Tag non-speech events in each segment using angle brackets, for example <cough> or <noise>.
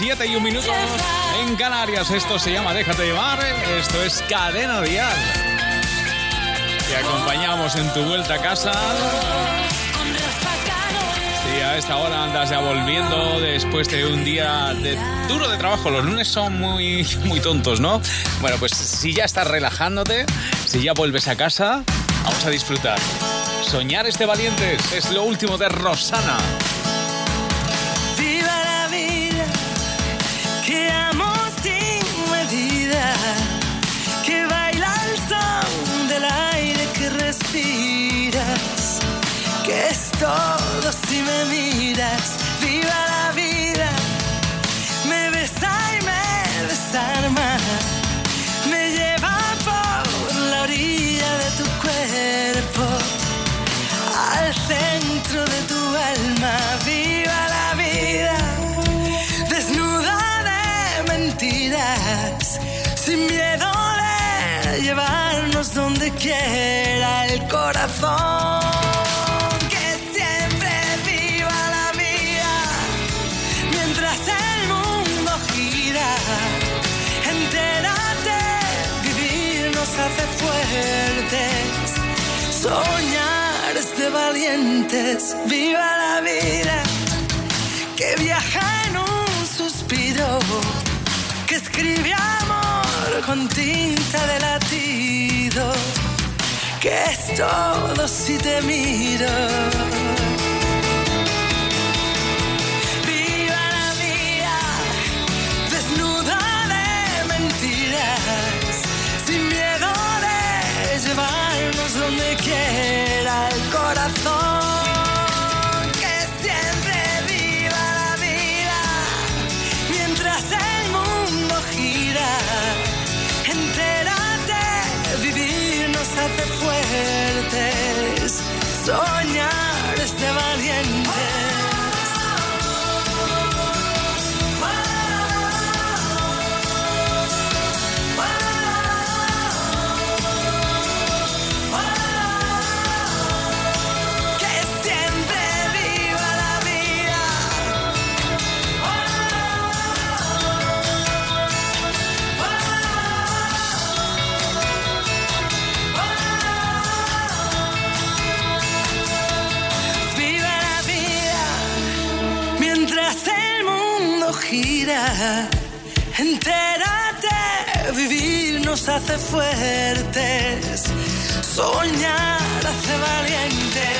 7 y un minuto en Canarias. Esto se llama Déjate llevar. Esto es Cadena Dial. Te acompañamos en tu vuelta a casa. Si a esta hora andas ya volviendo después de un día de duro de trabajo, los lunes son muy, <laughs> muy tontos, ¿no? Bueno, pues si ya estás relajándote, si ya vuelves a casa, vamos a disfrutar. Soñar este valientes es lo último de Rosana. Todo si me miras. Viva la vida, me besa y me desarma, me lleva por la orilla de tu cuerpo al centro de tu alma. Viva la vida, desnuda de mentiras, sin miedo de llevarnos donde quiera el corazón. Soñar de valientes, viva la vida, que viaja en un suspiro, que escribe amor con tinta de latido, que es todo si te miro. Fuertes, Entérate, vivir nos hace fuertes. Soñar hace valientes.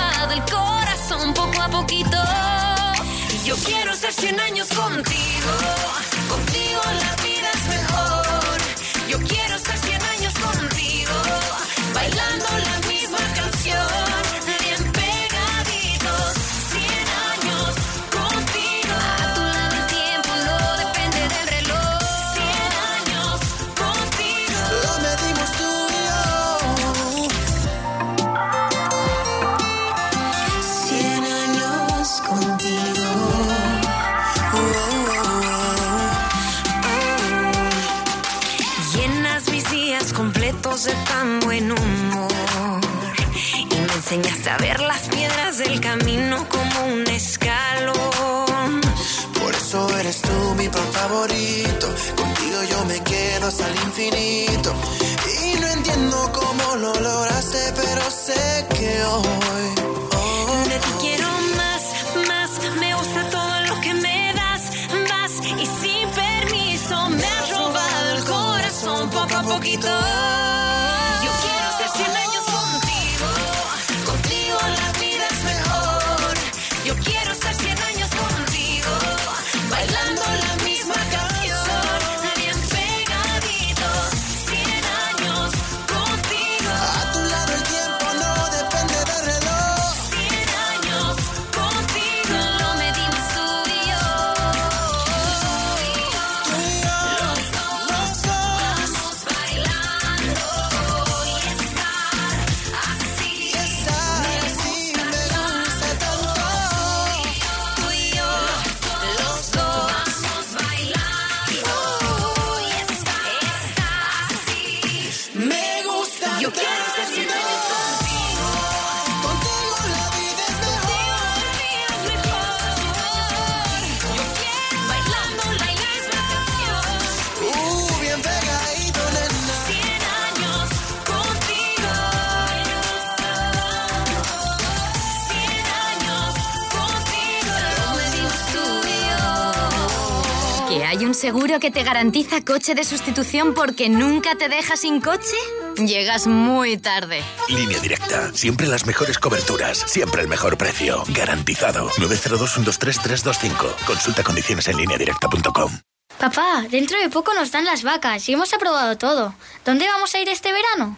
robado el corazón poco a poquito. Y yo quiero estar 100 años contigo. Contigo la vida hasta el infinito. Y no entiendo cómo lo lograste, pero sé que hoy. hoy, De ti quiero más, más. Me gusta todo lo que me das, vas. Y sin permiso me has robado el corazón poco a poquito. Seguro que te garantiza coche de sustitución porque nunca te deja sin coche? Llegas muy tarde. Línea directa. Siempre las mejores coberturas. Siempre el mejor precio. Garantizado. 902-123-325. Consulta condiciones en lineadirecta.com. Papá, dentro de poco nos dan las vacas y hemos aprobado todo. ¿Dónde vamos a ir este verano?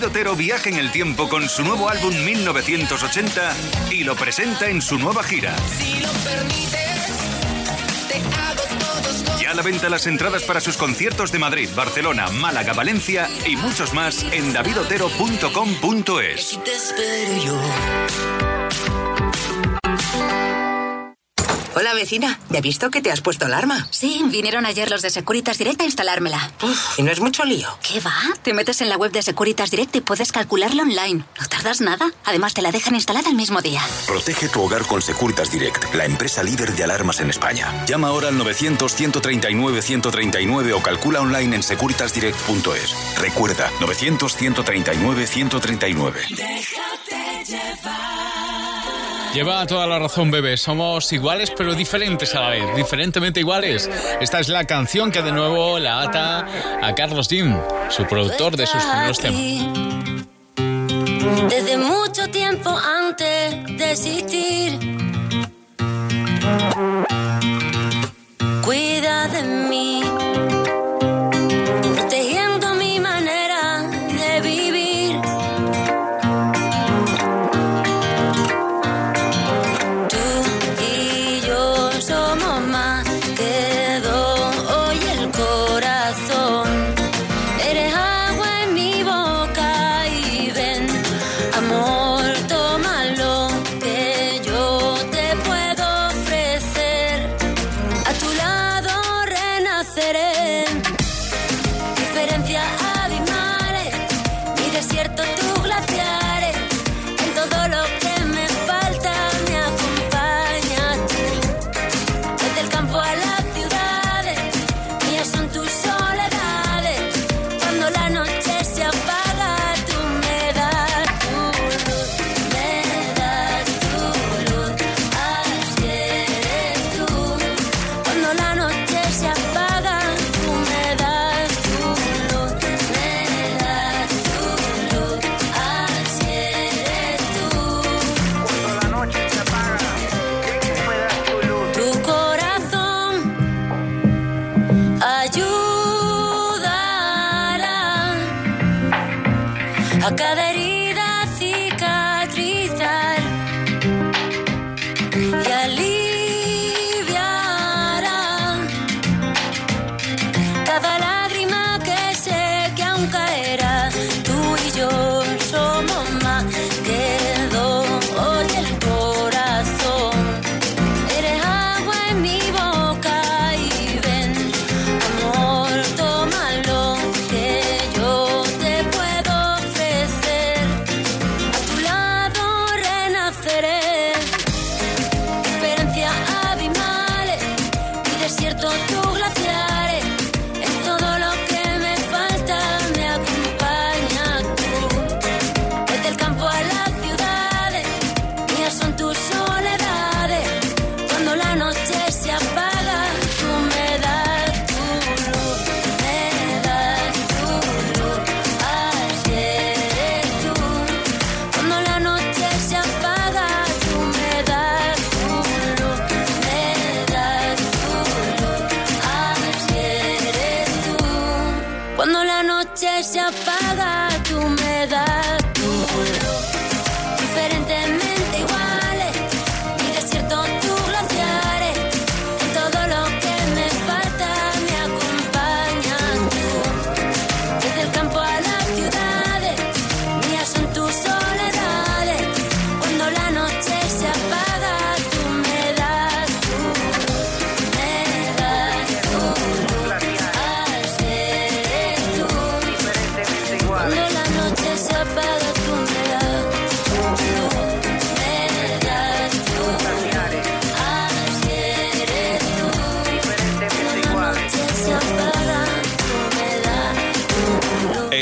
David Otero viaja en el tiempo con su nuevo álbum 1980 y lo presenta en su nueva gira. Si lo permites, te hago todos los Ya a la venta las entradas para sus conciertos de Madrid, Barcelona, Málaga, Valencia y muchos más en davidotero.com.es. Hola vecina, ¿ya he visto que te has puesto alarma? Sí, vinieron ayer los de Securitas Direct a instalármela. Uf, y no es mucho lío. ¿Qué va? Te metes en la web de Securitas Direct y puedes calcularlo online. No tardas nada. Además, te la dejan instalada el mismo día. Protege tu hogar con Securitas Direct, la empresa líder de alarmas en España. Llama ahora al 900-139-139 o calcula online en securitasdirect.es. Recuerda, 900-139-139. Lleva toda la razón, bebé. Somos iguales pero diferentes a la vez. Diferentemente iguales. Esta es la canción que de nuevo la ata a Carlos Jim, su productor de sus primeros temas. Desde mucho tiempo antes de existir.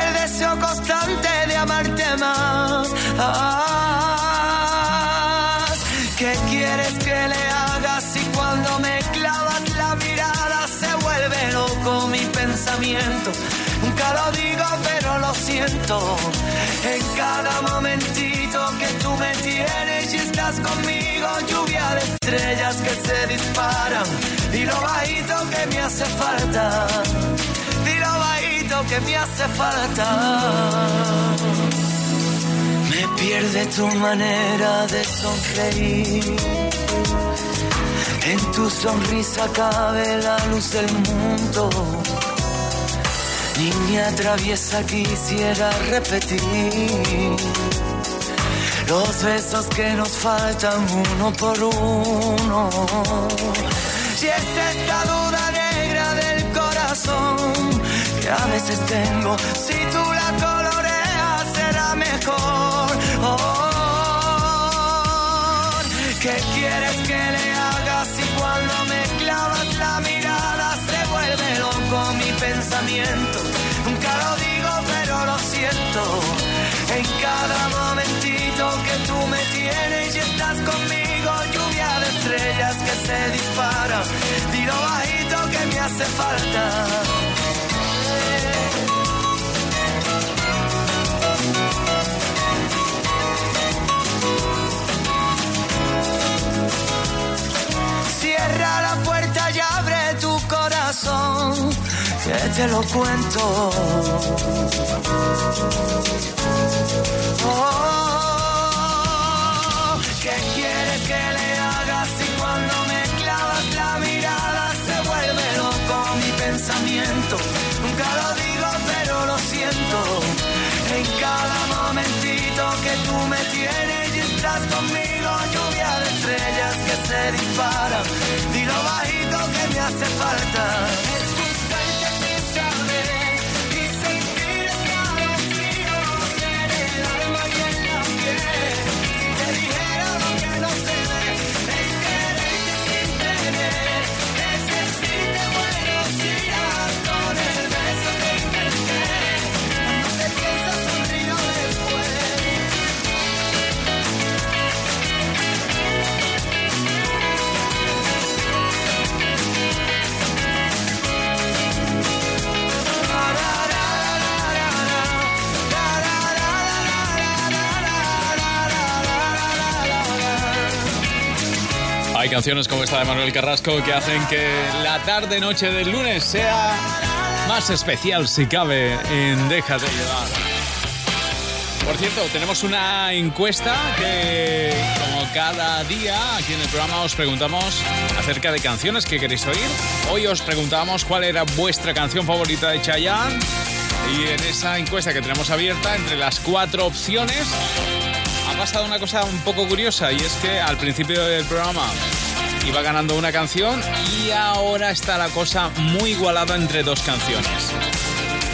El deseo constante de amarte más. Ah, ¿Qué quieres que le haga si cuando me clavas la mirada se vuelve loco mi pensamiento? Nunca lo digo, pero lo siento. En cada momentito que tú me tienes y estás conmigo, lluvia de estrellas que se disparan. Y lo bajito que me hace falta. Que me hace falta. Me pierde tu manera de sonreír. En tu sonrisa cabe la luz del mundo. Niña traviesa quisiera repetir los besos que nos faltan uno por uno. Si es esta duda corazón que a veces tengo, si tú la coloreas será mejor. Oh, ¿Qué quieres que le haga si cuando me clavas la mirada se vuelve loco mi pensamiento? Nunca lo digo, pero lo siento. En cada momentito que tú me tienes y estás conmigo, lluvia de estrellas que se dispara. Tiro bajito que me hace falta. Que te lo cuento. Oh, se disparan. Dilo bajito que me hace falta. Canciones como esta de Manuel Carrasco que hacen que la tarde-noche del lunes sea más especial, si cabe, en Déjate llevar. Por cierto, tenemos una encuesta que, como cada día, aquí en el programa os preguntamos acerca de canciones que queréis oír. Hoy os preguntamos cuál era vuestra canción favorita de Chayanne. Y en esa encuesta que tenemos abierta, entre las cuatro opciones, ha pasado una cosa un poco curiosa y es que al principio del programa iba ganando una canción y ahora está la cosa muy igualada entre dos canciones.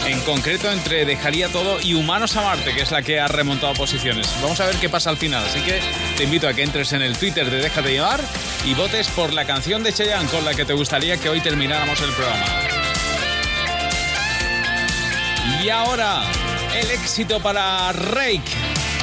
En concreto entre Dejaría Todo y Humanos a Marte, que es la que ha remontado posiciones. Vamos a ver qué pasa al final, así que te invito a que entres en el Twitter de Déjate Llevar y votes por la canción de Cheyenne con la que te gustaría que hoy termináramos el programa. Y ahora, el éxito para Rake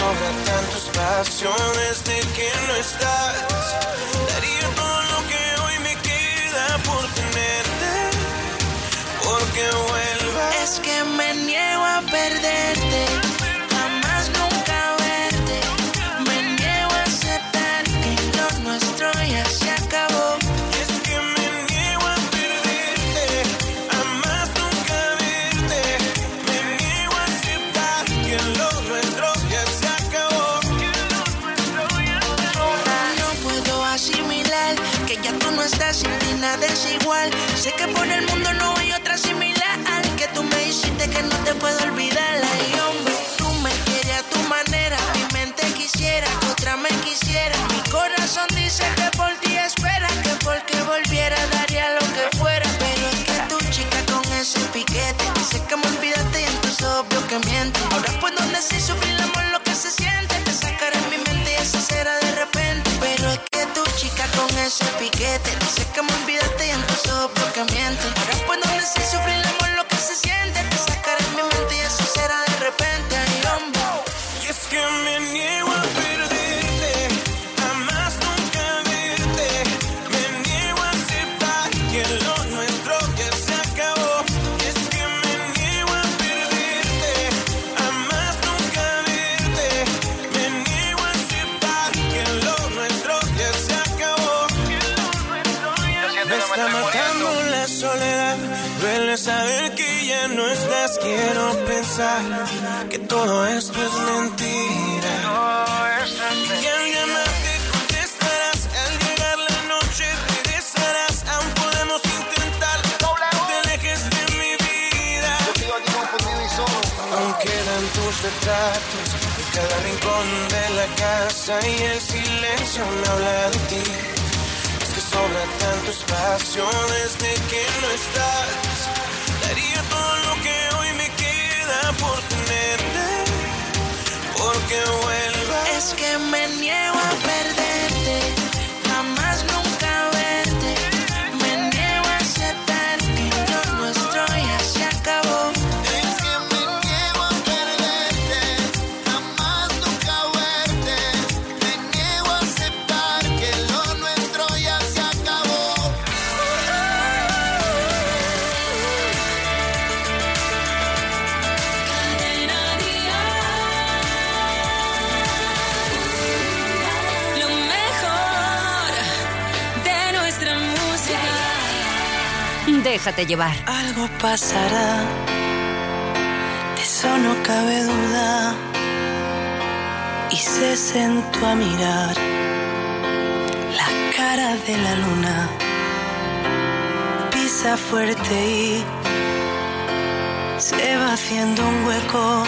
Sobra tanto espacio desde que no estás. Daría todo lo que hoy me queda por tenerte, porque vuelvas. Es que me niego a perderte, Quiero pensar que todo esto es mentira. Y al llamarte contestarás. Al llegar la noche regresarás. Aún podemos intentar. No te alejes de mi vida. Aún quedan tus retratos en cada rincón de la casa. Y el silencio me habla de ti. Es que sobra tanto espacio desde que no estás. Daría todo lo que hoy me queda por tenerte, porque vuelvas. Es que me niego a perderte, Llevar. Algo pasará, de eso no cabe duda. Y se sentó a mirar la cara de la luna. Pisa fuerte y se va haciendo un hueco.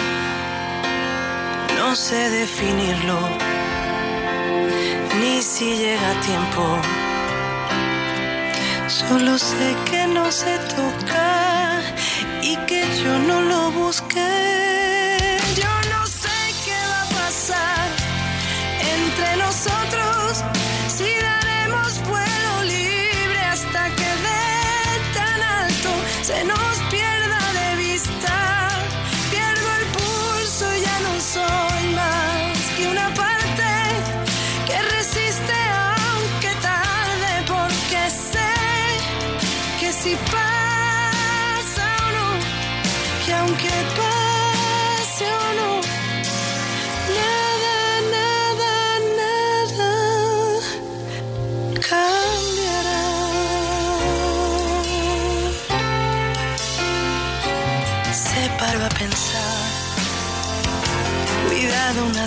No sé definirlo, ni si llega a tiempo. Solo sé que no se toca y que yo no lo busqué.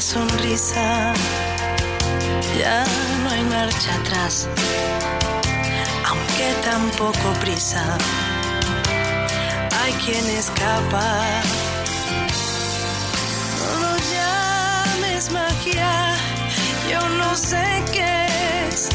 Sonrisa. Ya no hay marcha atrás, aunque tampoco prisa. Hay quien escapa. No lo llames magia, yo no sé qué es.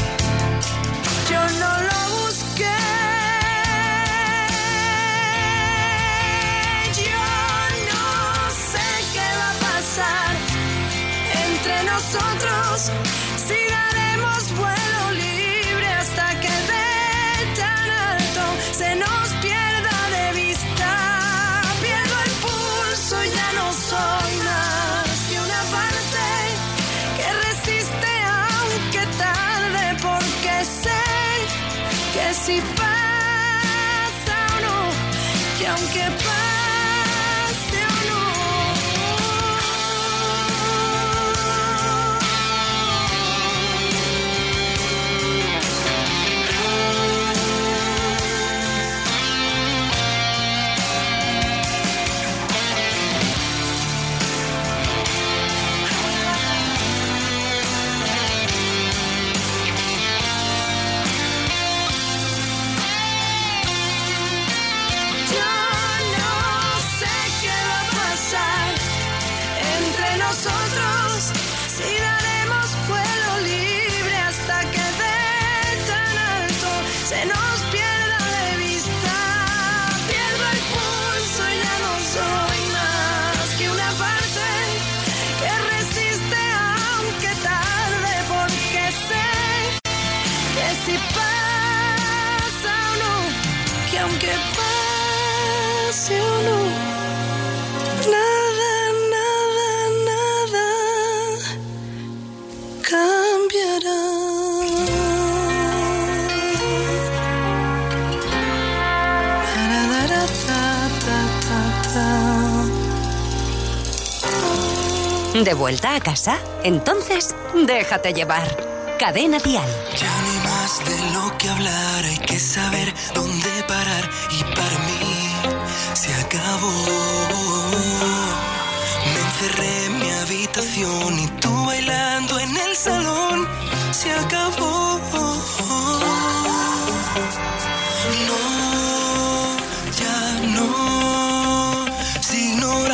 Nosotros si daremos vuelo libre hasta que de tan alto se nos pierda de vista. Pierdo el pulso, ya no soy más que una parte que resiste aunque tarde porque sé que si pasa o no, que aunque pase vuelta a casa? Entonces, déjate llevar. Cadena Dial. Ya hay más de lo que hablar, hay que saber dónde parar y para mí se acabó. Me encerré en mi habitación y tú bailando en el salón se acabó. No, ya no.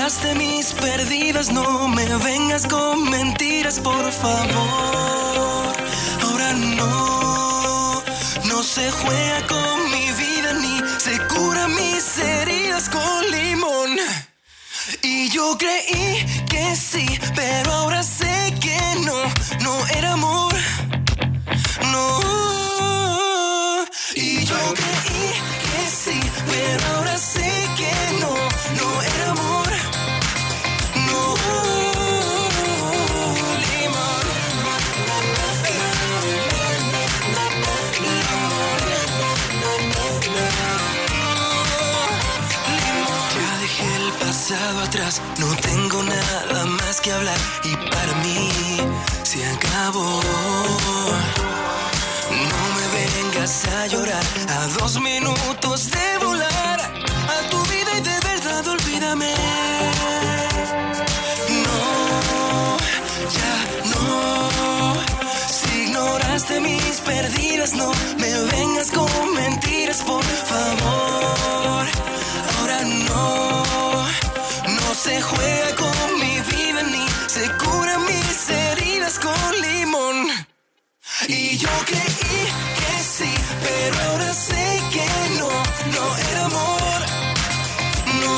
Ignoraste mis perdidas, no me vengas con mentiras, por favor. Ahora no, no se juega con mi vida ni se cura mis heridas con limón. Y yo creí que sí, pero ahora sé que no, no era amor. No tengo nada más que hablar y para mí se acabó. No me vengas a llorar a dos minutos de volar a tu vida y de verdad olvídame. No, ya no. Si ignoraste mis perdidas, no me vengas con mentiras, por favor. Se juega con mi vida ni se cura mis heridas con limón. Y yo creí que sí, pero ahora sé que no, no era amor. No.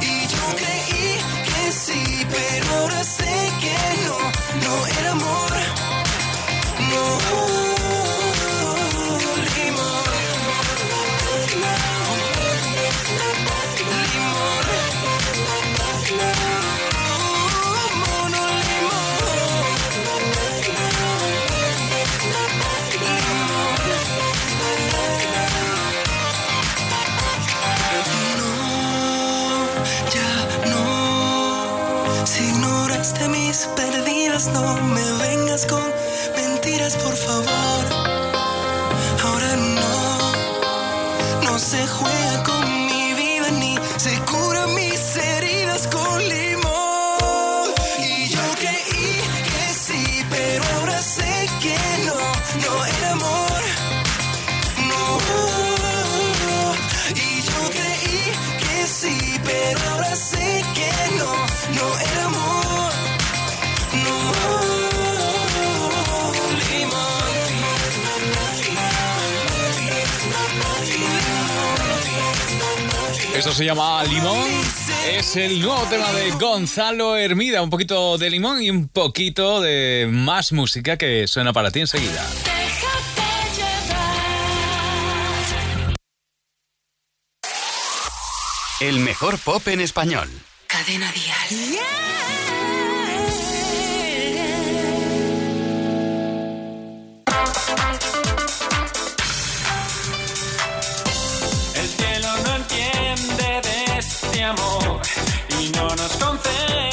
Y yo creí que sí, pero ahora sé que no, no era amor. No. No me vengas con mentiras, por favor. Ahora no, no se juega con mi vida ni se curan mis heridas con Esto se llama Limón. Es el nuevo tema de Gonzalo Hermida. Un poquito de limón y un poquito de más música que suena para ti enseguida. El mejor pop en español. Cadena Dial. El amor y no nos concederá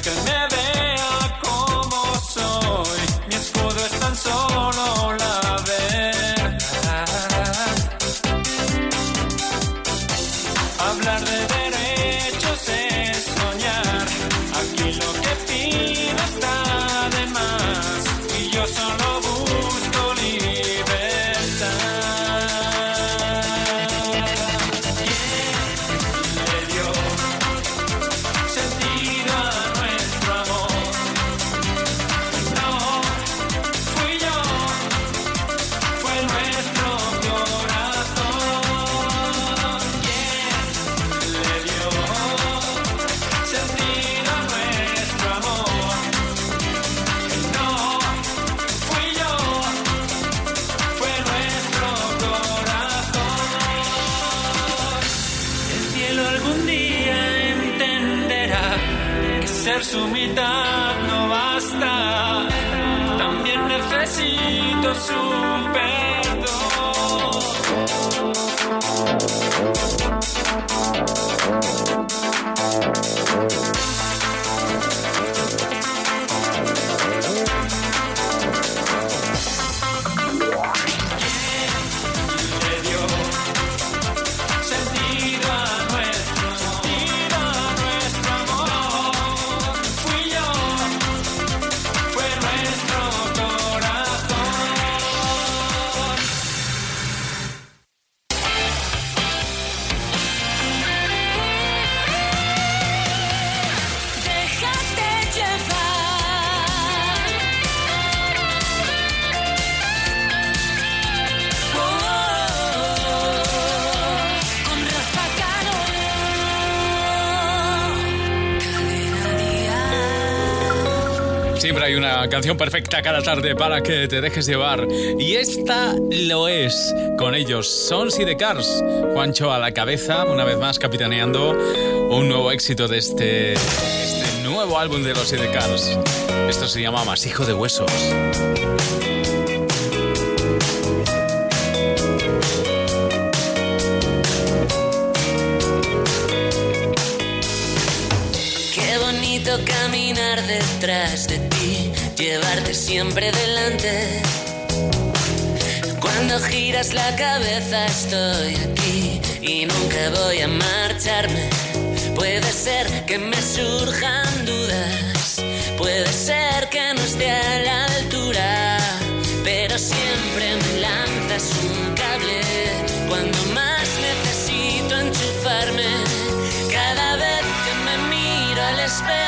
que él me vea hay una canción perfecta cada tarde para que te dejes llevar. Y esta lo es con ellos. Sons y The Cars. Juancho a la cabeza, una vez más capitaneando un nuevo éxito de este, este nuevo álbum de los The Cars. Esto se llama Masijo de Huesos. Caminar detrás de ti, llevarte siempre delante. Cuando giras la cabeza estoy aquí y nunca voy a marcharme. Puede ser que me surjan dudas, puede ser que no esté a la altura, pero siempre me lanzas un cable cuando más necesito enchufarme. Cada vez que me miro al espejo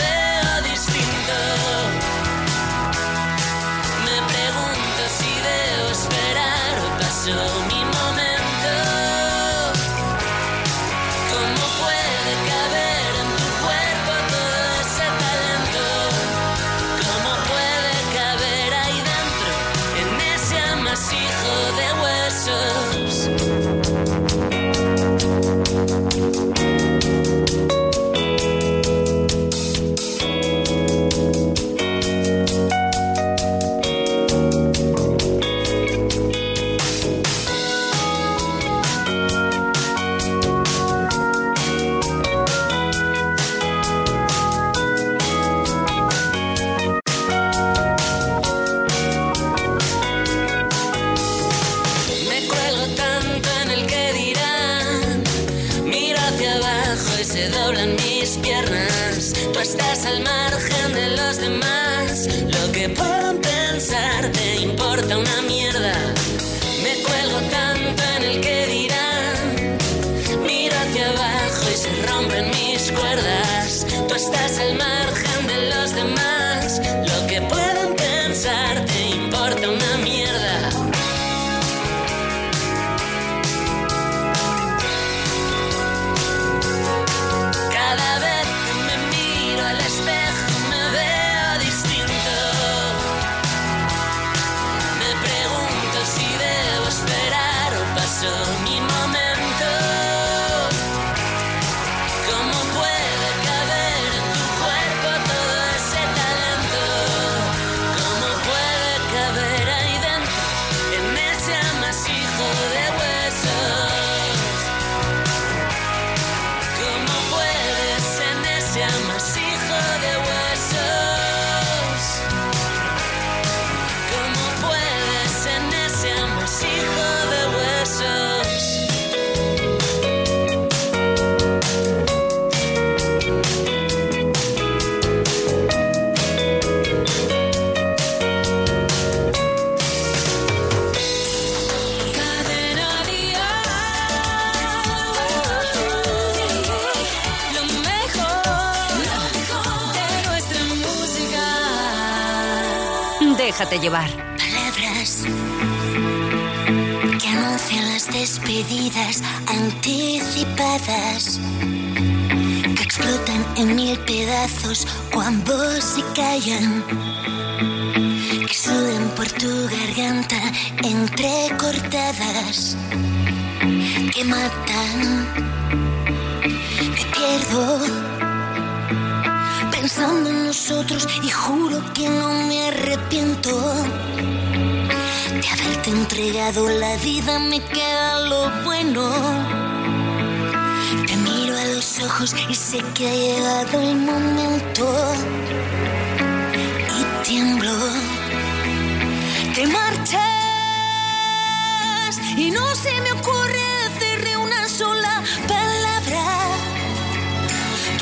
llevar. Palabras que anuncian las despedidas anticipadas que explotan en mil pedazos cuando se callan que suben por tu garganta entrecortadas que matan me pierdo pensando en nosotros y juro que no me arrepiento de haberte entregado la vida me queda lo bueno. Te miro a los ojos y sé que ha llegado el momento.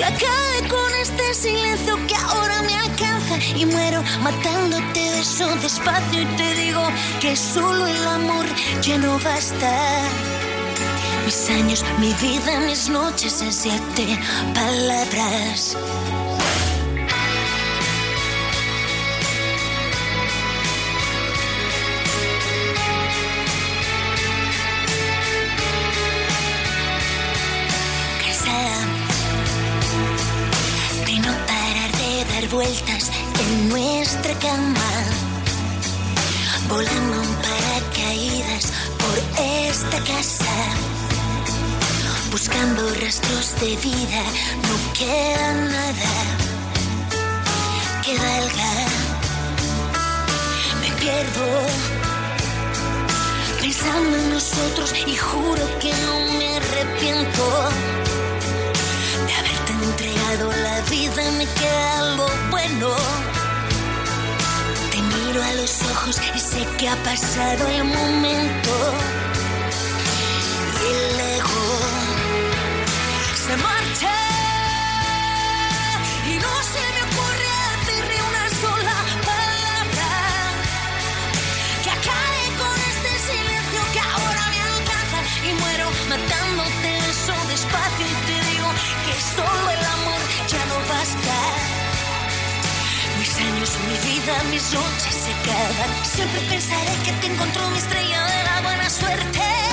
Acabe con este silencio que ahora me alcanza y muero matándote beso despacio y te digo que solo el amor ya no basta. Mis años, mi vida, mis noches en siete palabras. En nuestra cama, volando en paracaídas por esta casa, buscando rastros de vida, no queda nada que valga. Me pierdo pensando en nosotros y juro que no me arrepiento la vida me queda algo bueno. Te miro a los ojos y sé que ha pasado el momento. Y el mis noches se acaban. Siempre pensaré que te encontró mi estrella de la buena suerte.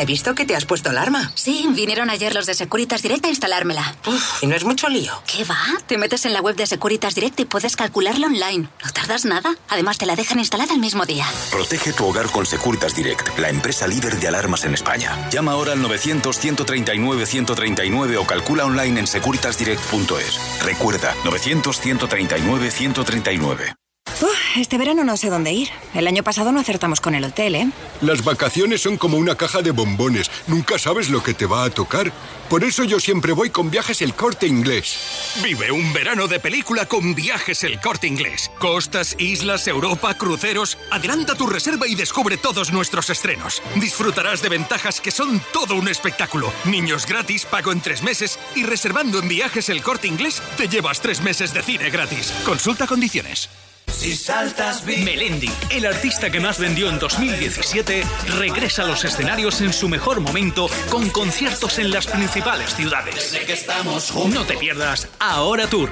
¿Ya has visto que te has puesto alarma? Sí, vinieron ayer los de Securitas Direct a instalármela. ¿Y no es mucho lío? ¿Qué va? Te metes en la web de Securitas Direct y puedes calcularlo online. No tardas nada. Además, te la dejan instalada el mismo día. Protege tu hogar con Securitas Direct, la empresa líder de alarmas en España. Llama ahora al 900-139-139 o calcula online en securitasdirect.es. Recuerda, 900-139-139. Uf, este verano no sé dónde ir. El año pasado no acertamos con el hotel, ¿eh? Las vacaciones son como una caja de bombones. Nunca sabes lo que te va a tocar. Por eso yo siempre voy con viajes el corte inglés. Vive un verano de película con viajes el corte inglés. Costas, islas, Europa, cruceros. Adelanta tu reserva y descubre todos nuestros estrenos. Disfrutarás de ventajas que son todo un espectáculo. Niños gratis, pago en tres meses y reservando en viajes el corte inglés te llevas tres meses de cine gratis. Consulta condiciones. Si saltas bien. Melendi, el artista que más vendió en 2017, regresa a los escenarios en su mejor momento con conciertos en las principales ciudades. Desde que estamos juntos. No te pierdas Ahora Tour,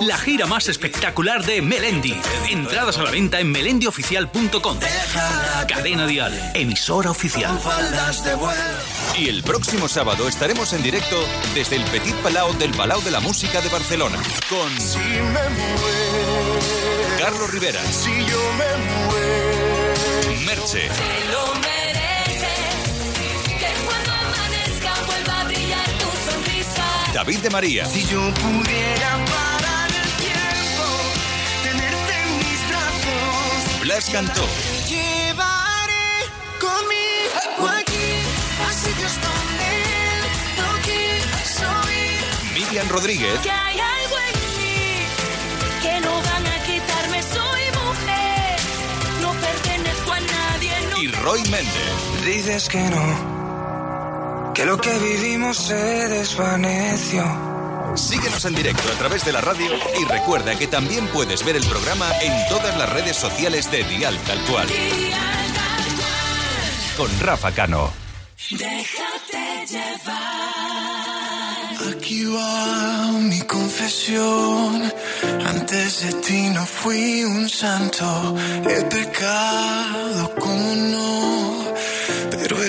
la gira más espectacular de Melendi. Entradas a la venta en melendioficial.com. Cadena Dial, emisora oficial. Faldas de vuelo. Y el próximo sábado estaremos en directo desde el Petit Palau del Palau de la Música de Barcelona con Carlos Rivera, Si yo me muero. Merche, Te lo mereces. Que cuando amanezca vuelva a brillar tu sonrisa. David de María, Si yo pudiera parar el tiempo, tenerte en mis brazos. Blas Cantó, Te llevaré conmigo aquí, a sitios donde no quiso ir. Miriam Rodríguez Que hay algo Roy Méndez. Dices que no, que lo que vivimos se desvaneció. Síguenos en directo a través de la radio y recuerda que también puedes ver el programa en todas las redes sociales de Dial Tal Cual. Con Rafa Cano. Déjate llevar. Aquí va mi confesión. Antes de ti no fui un santo. He pecado, como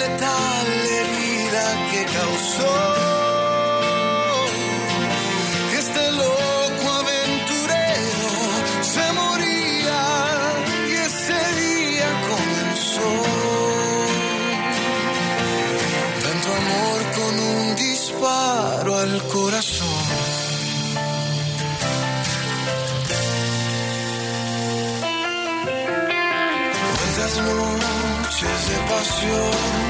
letal herida que causó. Este loco aventurero se moría y ese día comenzó. Tanto amor con un disparo al corazón. Cuántas noches de pasión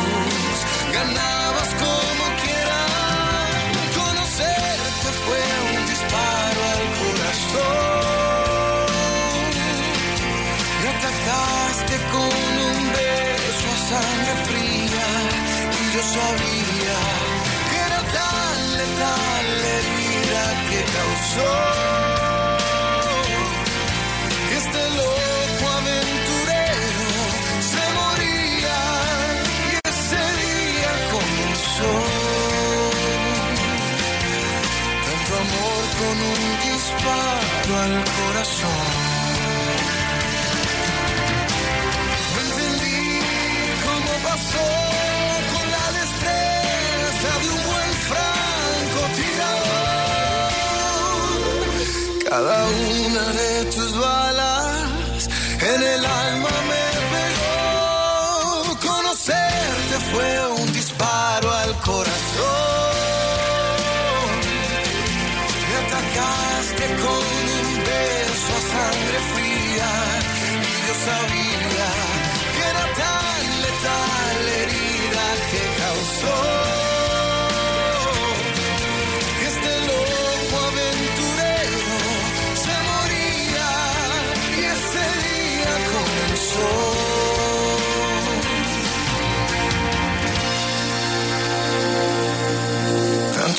con un beso a sangre fría y yo sabía que era tan letal la herida que causó este loco aventurero se moría y ese día comenzó tanto amor con un disparo al corazón. cada una de tus balas en el alma.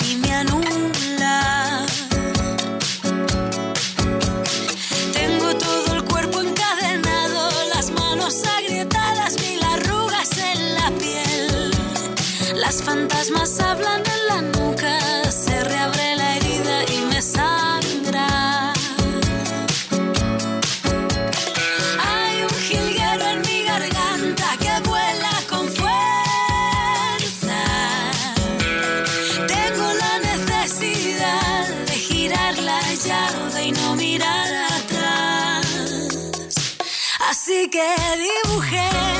一面。que dibujé.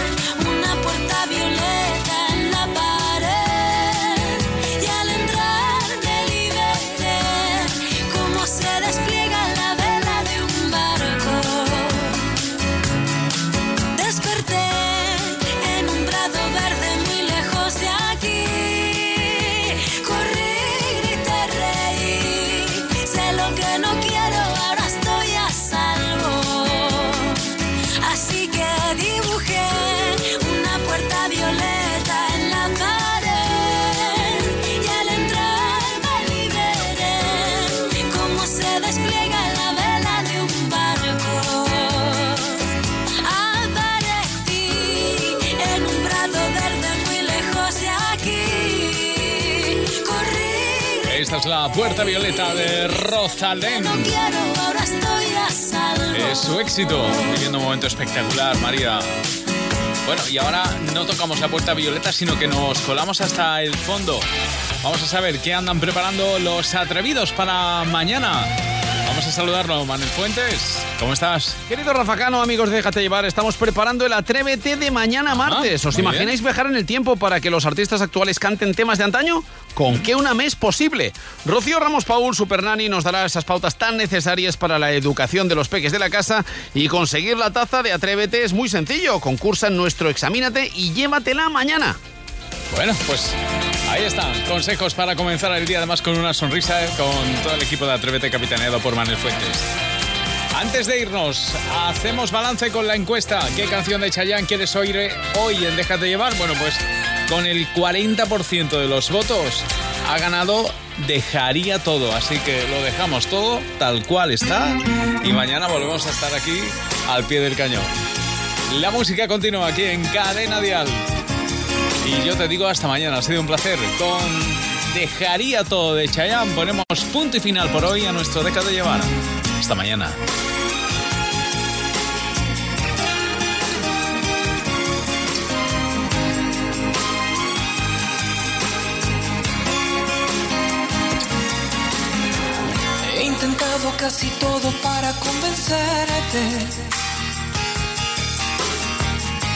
puerta violeta de Rosalén. Es eh, su éxito, viviendo un momento espectacular, María. Bueno, y ahora no tocamos la puerta violeta, sino que nos colamos hasta el fondo. Vamos a saber qué andan preparando los atrevidos para mañana. Vamos a saludarlo, Manuel Fuentes. ¿Cómo estás? Querido Rafacano, amigos de Déjate Llevar, estamos preparando el Atrévete de mañana martes. ¿Os imagináis viajar en el tiempo para que los artistas actuales canten temas de antaño? ¿Con qué una mes posible? Rocío Ramos Paul, Supernani, nos dará esas pautas tan necesarias para la educación de los peques de la casa y conseguir la taza de Atrévete es muy sencillo. Concursa en nuestro Examínate y llévatela mañana. Bueno, pues ahí están. Consejos para comenzar el día, además con una sonrisa, eh, con todo el equipo de Atrévete capitaneado por Manuel Fuentes. Antes de irnos, hacemos balance con la encuesta. ¿Qué canción de Chayanne quieres oír eh, hoy en Déjate llevar? Bueno, pues con el 40% de los votos ha ganado Dejaría todo. Así que lo dejamos todo tal cual está y mañana volvemos a estar aquí al pie del cañón. La música continúa aquí en Cadena Dial. Y yo te digo hasta mañana, ha sido un placer. Con Dejaría todo de Chayanne ponemos punto y final por hoy a nuestro Déjate de llevar. Hasta mañana. He intentado casi todo para convencerte.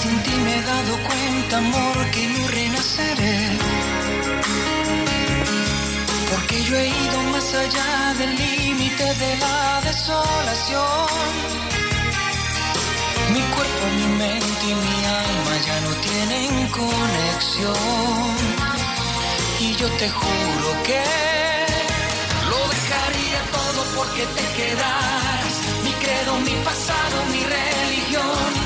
Sin ti me he dado cuenta, amor, que no renaceré. Porque yo he ido más allá del límite de la desolación. Mi cuerpo, mi mente y mi alma ya no tienen conexión. Y yo te juro que lo dejaría todo porque te quedaras. Mi credo, mi pasado, mi religión.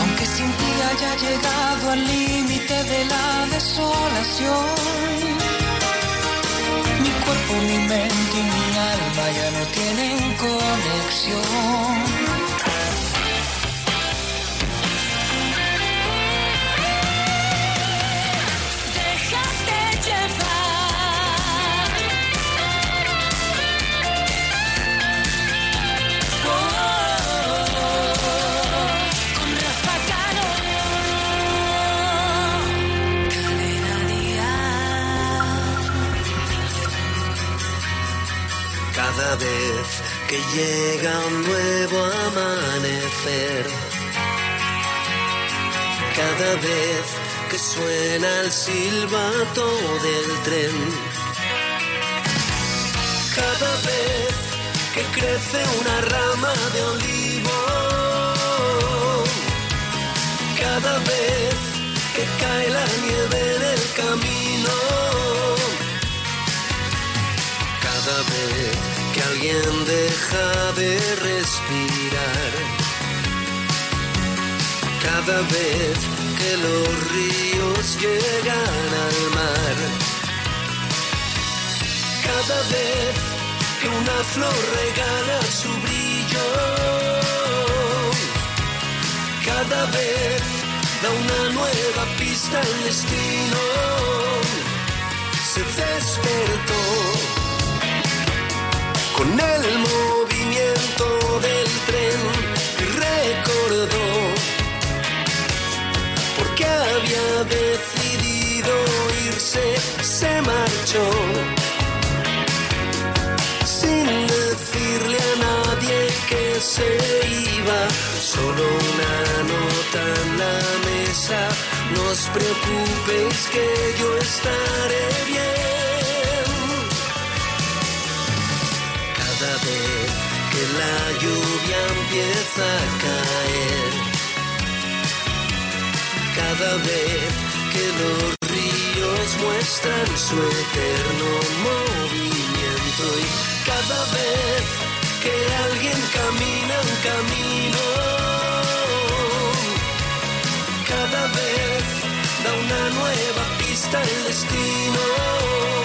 Aunque sin ti haya llegado al límite de la desolación. Mi cuerpo, mi mente y mi alma ya no tienen conexión. Cada vez que llega un nuevo amanecer, cada vez que suena el silbato del tren, cada vez que crece una rama de olivo, cada vez que cae la nieve en el camino. Cada vez alguien deja de respirar, cada vez que los ríos llegan al mar. Cada vez que una flor regala su brillo, cada vez da una nueva pista al destino. Se despertó con el movimiento del tren recordó porque había decidido irse, se marchó sin decirle a nadie que se iba. Solo una nota en la mesa, no os preocupéis que yo estaré bien. Vez que la lluvia empieza a caer, cada vez que los ríos muestran su eterno movimiento y cada vez que alguien camina un camino, cada vez da una nueva pista al destino.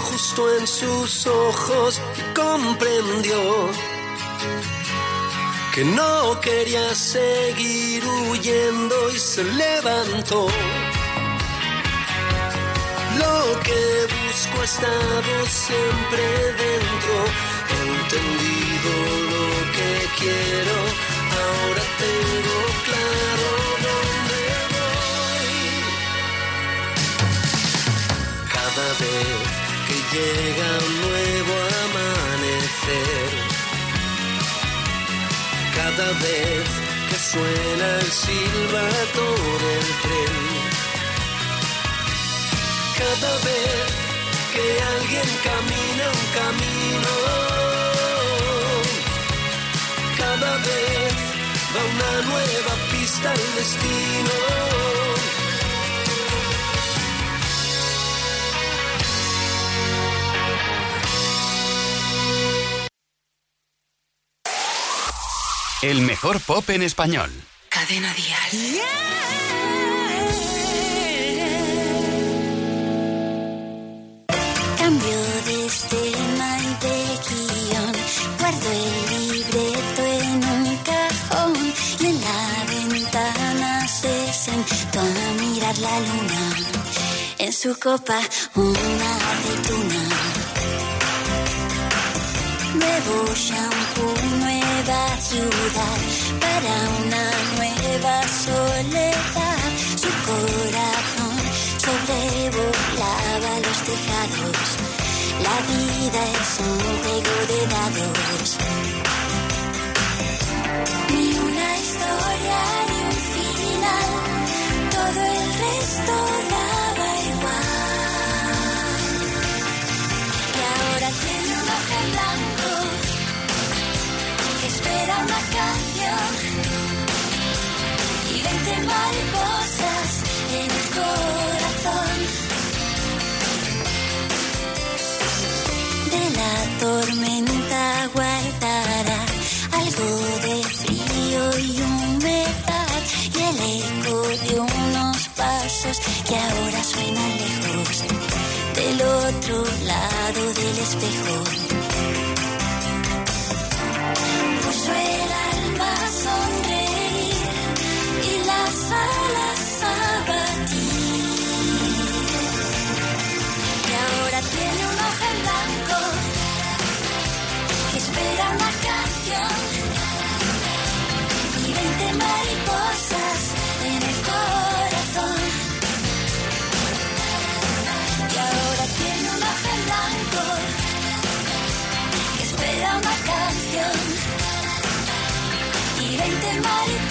Justo en sus ojos comprendió que no quería seguir huyendo y se levantó. Lo que busco ha estado siempre dentro, he entendido lo que quiero, ahora tengo vez que suena el silbato del tren, cada vez que alguien camina un camino, cada vez va una nueva pista al destino. El mejor pop en español. Cadena Dial. Cambio de escena y de guion. Guardo el libreto en un cajón y en la ventana se sentó a mirar la luna. En su copa una aceituna. Shampoo, nueva para una nueva soledad. Su corazón sobrevolaba los tejados. La vida es un juego de dados. Ni una historia ni un final. Todo el resto daba igual. Y ahora tiene un ojo blanco espera una canción y veinte mariposas en el corazón. De la tormenta guardará algo de frío y humedad y el eco de unos pasos que ahora suenan lejos del otro lado del espejo. Y. Y ahora tiene un ojo blanco que espera una canción y veinte mariposas en el corazón. Y ahora tiene un ojo blanco que espera una canción 20 mariposas